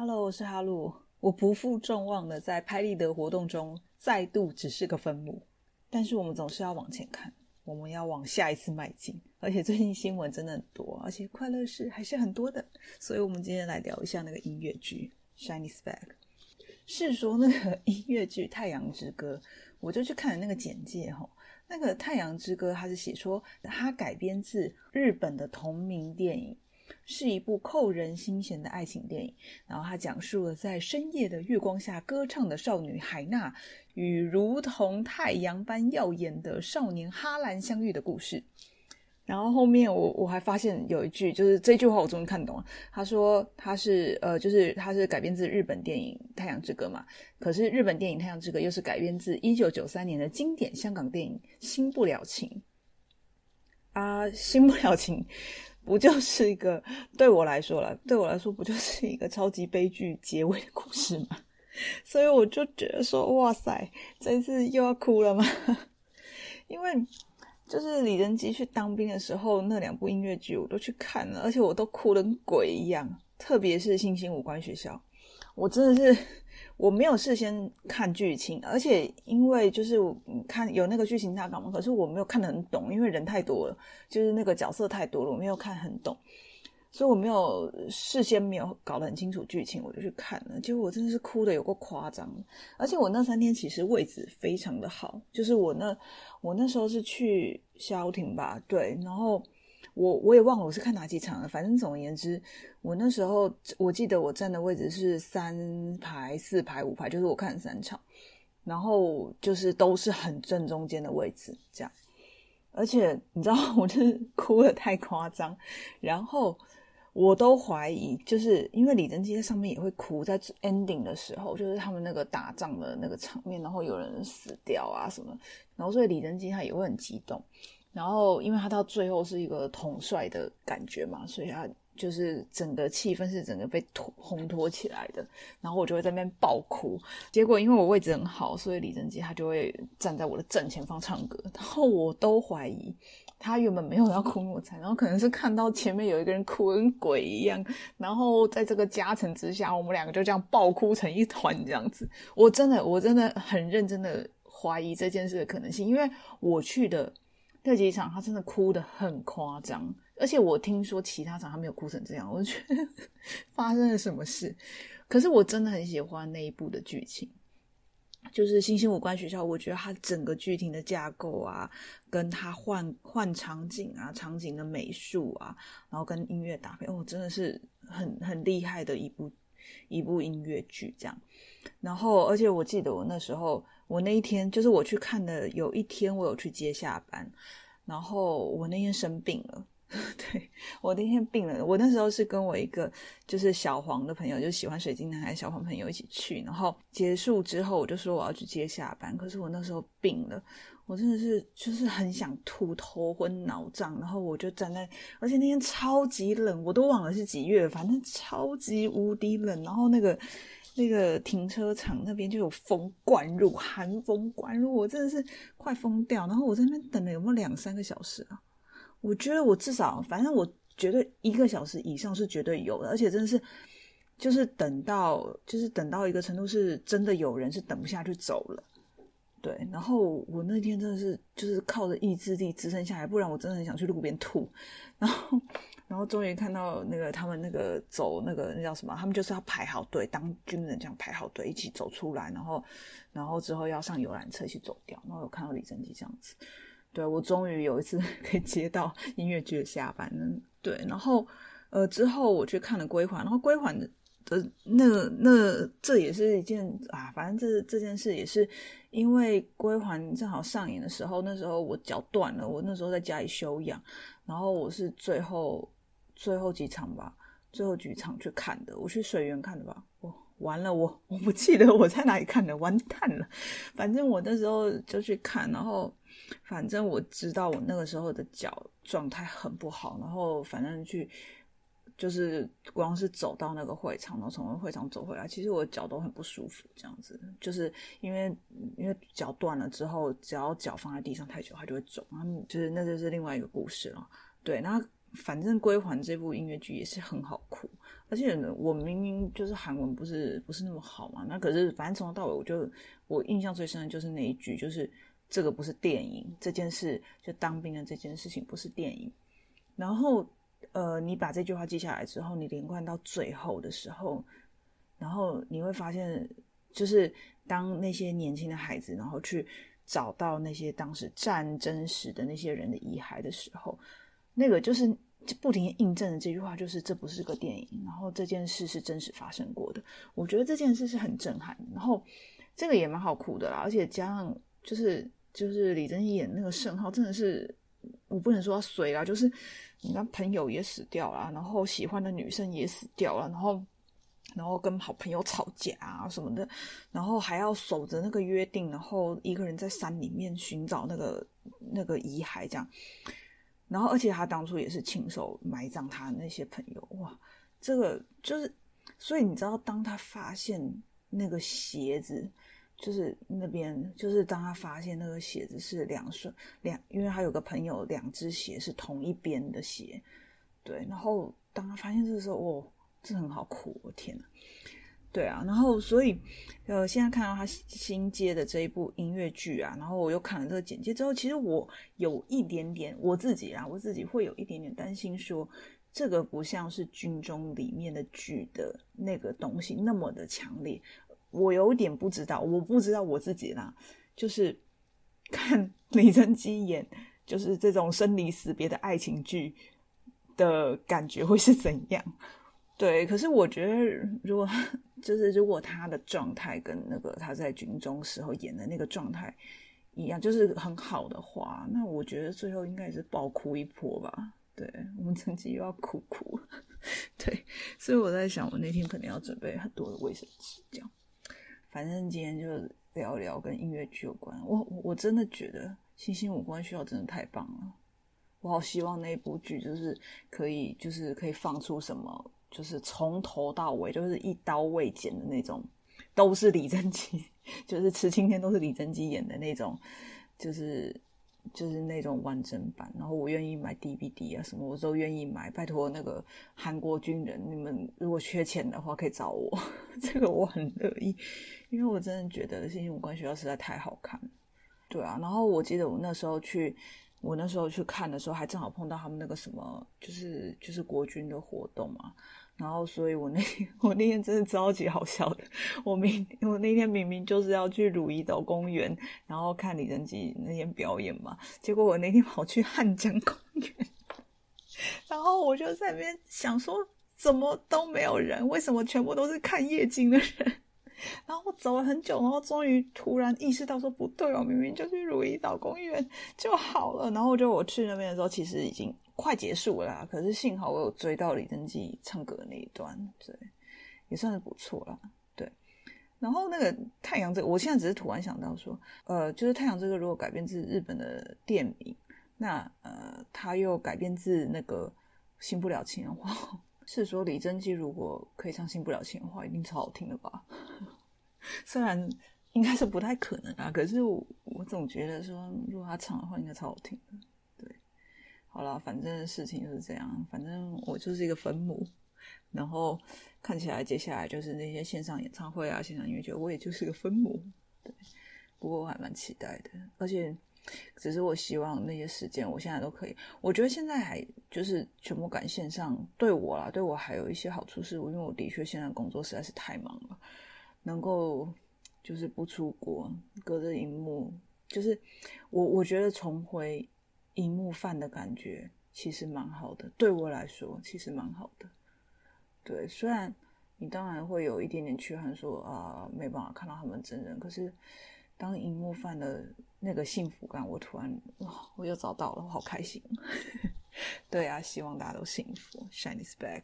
Hello，我是哈鲁。我不负众望的在拍立得活动中再度只是个分母，但是我们总是要往前看，我们要往下一次迈进。而且最近新闻真的很多，而且快乐事还是很多的，所以我们今天来聊一下那个音乐剧《Shiny Speck》。是说那个音乐剧《太阳之歌》，我就去看了那个简介哈。那个《太阳之歌》，它是写说它改编自日本的同名电影。是一部扣人心弦的爱情电影，然后它讲述了在深夜的月光下歌唱的少女海娜与如同太阳般耀眼的少年哈兰相遇的故事。然后后面我我还发现有一句，就是这句话我终于看懂了。他说他是呃，就是他是改编自日本电影《太阳之歌》嘛，可是日本电影《太阳之歌》又是改编自一九九三年的经典香港电影《新不了情》啊，《新不了情》。不就是一个对我来说了，对我来说不就是一个超级悲剧结尾的故事吗？所以我就觉得说，哇塞，这次又要哭了吗？因为就是李仁基去当兵的时候，那两部音乐剧我都去看了，而且我都哭得跟鬼一样，特别是《星星五官学校》，我真的是。我没有事先看剧情，而且因为就是看有那个剧情大纲嘛，可是我没有看得很懂，因为人太多了，就是那个角色太多了，我没有看很懂，所以我没有事先没有搞得很清楚剧情，我就去看了，结果我真的是哭的有个夸张，而且我那三天其实位置非常的好，就是我那我那时候是去消停吧，对，然后。我我也忘了我是看哪几场了，反正总而言之，我那时候我记得我站的位置是三排、四排、五排，就是我看三场，然后就是都是很正中间的位置，这样。而且你知道，我就是哭的太夸张，然后我都怀疑，就是因为李贞基在上面也会哭，在 ending 的时候，就是他们那个打仗的那个场面，然后有人死掉啊什么，然后所以李贞基他也会很激动。然后，因为他到最后是一个统帅的感觉嘛，所以他就是整个气氛是整个被烘托起来的。然后我就会在那边爆哭。结果因为我位置很好，所以李贞基他就会站在我的正前方唱歌。然后我都怀疑他原本没有要哭那么惨，然后可能是看到前面有一个人哭跟鬼一样。然后在这个加成之下，我们两个就这样爆哭成一团这样子。我真的，我真的很认真的怀疑这件事的可能性，因为我去的。那几场他真的哭得很夸张，而且我听说其他场他没有哭成这样，我觉得 发生了什么事。可是我真的很喜欢那一部的剧情，就是《星星五官学校》，我觉得它整个剧情的架构啊，跟它换换场景啊，场景的美术啊，然后跟音乐搭配，哦，真的是很很厉害的一部一部音乐剧这样。然后，而且我记得我那时候。我那一天就是我去看的，有一天我有去接下班，然后我那天生病了，对我那天病了。我那时候是跟我一个就是小黄的朋友，就喜欢水晶男孩小黄朋友一起去，然后结束之后我就说我要去接下班，可是我那时候病了，我真的是就是很想吐，头昏脑胀，然后我就站在，而且那天超级冷，我都忘了是几月，反正超级无敌冷，然后那个。那个停车场那边就有风灌入，寒风灌入，我真的是快疯掉。然后我在那边等了有没有两三个小时啊？我觉得我至少，反正我觉得一个小时以上是绝对有的，而且真的是，就是等到，就是等到一个程度，是真的有人是等不下去走了。对，然后我那天真的是就是靠着意志力支撑下来，不然我真的很想去路边吐。然后。然后终于看到那个他们那个走那个那叫什么？他们就是要排好队，当军人这样排好队一起走出来，然后然后之后要上游览车去走掉。然后有看到李贞基这样子，对我终于有一次 可以接到音乐剧的下班。对，然后呃之后我去看了归还，然后归还的那那这也是一件啊，反正这这件事也是因为归还正好上演的时候，那时候我脚断了，我那时候在家里休养，然后我是最后。最后几场吧，最后几场去看的，我去水源看的吧。我完了，我我不记得我在哪里看的，完蛋了。反正我那时候就去看，然后反正我知道我那个时候的脚状态很不好，然后反正去就是光是走到那个会场，然后从会场走回来，其实我脚都很不舒服。这样子，就是因为因为脚断了之后，只要脚放在地上太久，它就会肿。然后就是那就是另外一个故事了。对，那。反正归还这部音乐剧也是很好哭，而且，我明明就是韩文不是不是那么好嘛，那可是反正从头到尾，我就我印象最深的就是那一句，就是这个不是电影，这件事就当兵的这件事情不是电影。然后呃，你把这句话记下来之后，你连贯到最后的时候，然后你会发现，就是当那些年轻的孩子，然后去找到那些当时战争时的那些人的遗骸的时候，那个就是。不停印证的这句话，就是这不是个电影，然后这件事是真实发生过的。我觉得这件事是很震撼，然后这个也蛮好哭的啦，而且加上就是就是李珍演那个盛浩，真的是我不能说水啦，就是你看朋友也死掉了，然后喜欢的女生也死掉了，然后然后跟好朋友吵架啊什么的，然后还要守着那个约定，然后一个人在山里面寻找那个那个遗骸，这样。然后，而且他当初也是亲手埋葬他那些朋友，哇，这个就是，所以你知道，当他发现那个鞋子，就是那边，就是当他发现那个鞋子是两双两，因为他有个朋友两只鞋是同一边的鞋，对，然后当他发现这个时候，哦，这很好哭，我天呐！对啊，然后所以，呃，现在看到他新接的这一部音乐剧啊，然后我又看了这个简介之后，其实我有一点点我自己啊，我自己会有一点点担心，说这个不像是军中里面的剧的那个东西那么的强烈，我有点不知道，我不知道我自己啦，就是 看李贞基演就是这种生离死别的爱情剧的感觉会是怎样。对，可是我觉得，如果 就是如果他的状态跟那个他在军中时候演的那个状态一样，就是很好的话，那我觉得最后应该是爆哭一波吧。对我们成绩又要哭哭，对，所以我在想，我那天可能要准备很多的卫生纸，这样。反正今天就聊聊跟音乐剧有关。我我真的觉得《星星五官需要》真的太棒了，我好希望那部剧就是可以，就是可以放出什么。就是从头到尾就是一刀未剪的那种，都是李贞基，就是池青天都是李贞基演的那种，就是就是那种完整版。然后我愿意买 DVD 啊什么，我都愿意买。拜托那个韩国军人，你们如果缺钱的话可以找我，这个我很乐意，因为我真的觉得《星星五官学校》实在太好看。对啊，然后我记得我那时候去。我那时候去看的时候，还正好碰到他们那个什么，就是就是国军的活动嘛。然后，所以我那天 我那天真的超级好笑的。我明我那天明明就是要去鲁怡岛公园，然后看李仁基那天表演嘛。结果我那天跑去汉江公园，然后我就在那边想说，怎么都没有人？为什么全部都是看夜景的人？然后我走了很久，然后终于突然意识到说不对哦，明明就去如意岛公园就好了。然后就我去那边的时候，其实已经快结束了，可是幸好我有追到李登基唱歌的那一段，对，也算是不错啦。对，然后那个太阳这个，我现在只是突然想到说，呃，就是太阳这个如果改编自日本的电影，那呃，他又改编自那个新不了情的话。是说李贞基如果可以唱《新不了情》的话，一定超好听的吧？虽然应该是不太可能啊，可是我我总觉得说，如果他唱的话，应该超好听的。对，好了，反正事情就是这样，反正我就是一个分母，然后看起来接下来就是那些线上演唱会啊、线上音乐节，我也就是个分母。对，不过我还蛮期待的，而且。只是我希望那些时间，我现在都可以。我觉得现在还就是全部赶线上，对我啦，对我还有一些好处，是因为我的确现在工作实在是太忙了，能够就是不出国，隔着荧幕，就是我我觉得重回荧幕饭的感觉其实蛮好的，对我来说其实蛮好的。对，虽然你当然会有一点点缺憾，说啊没办法看到他们真人，可是。当荧幕饭的那个幸福感，我突然哇，我又找到了，我好开心。对啊，希望大家都幸福。Shine is back。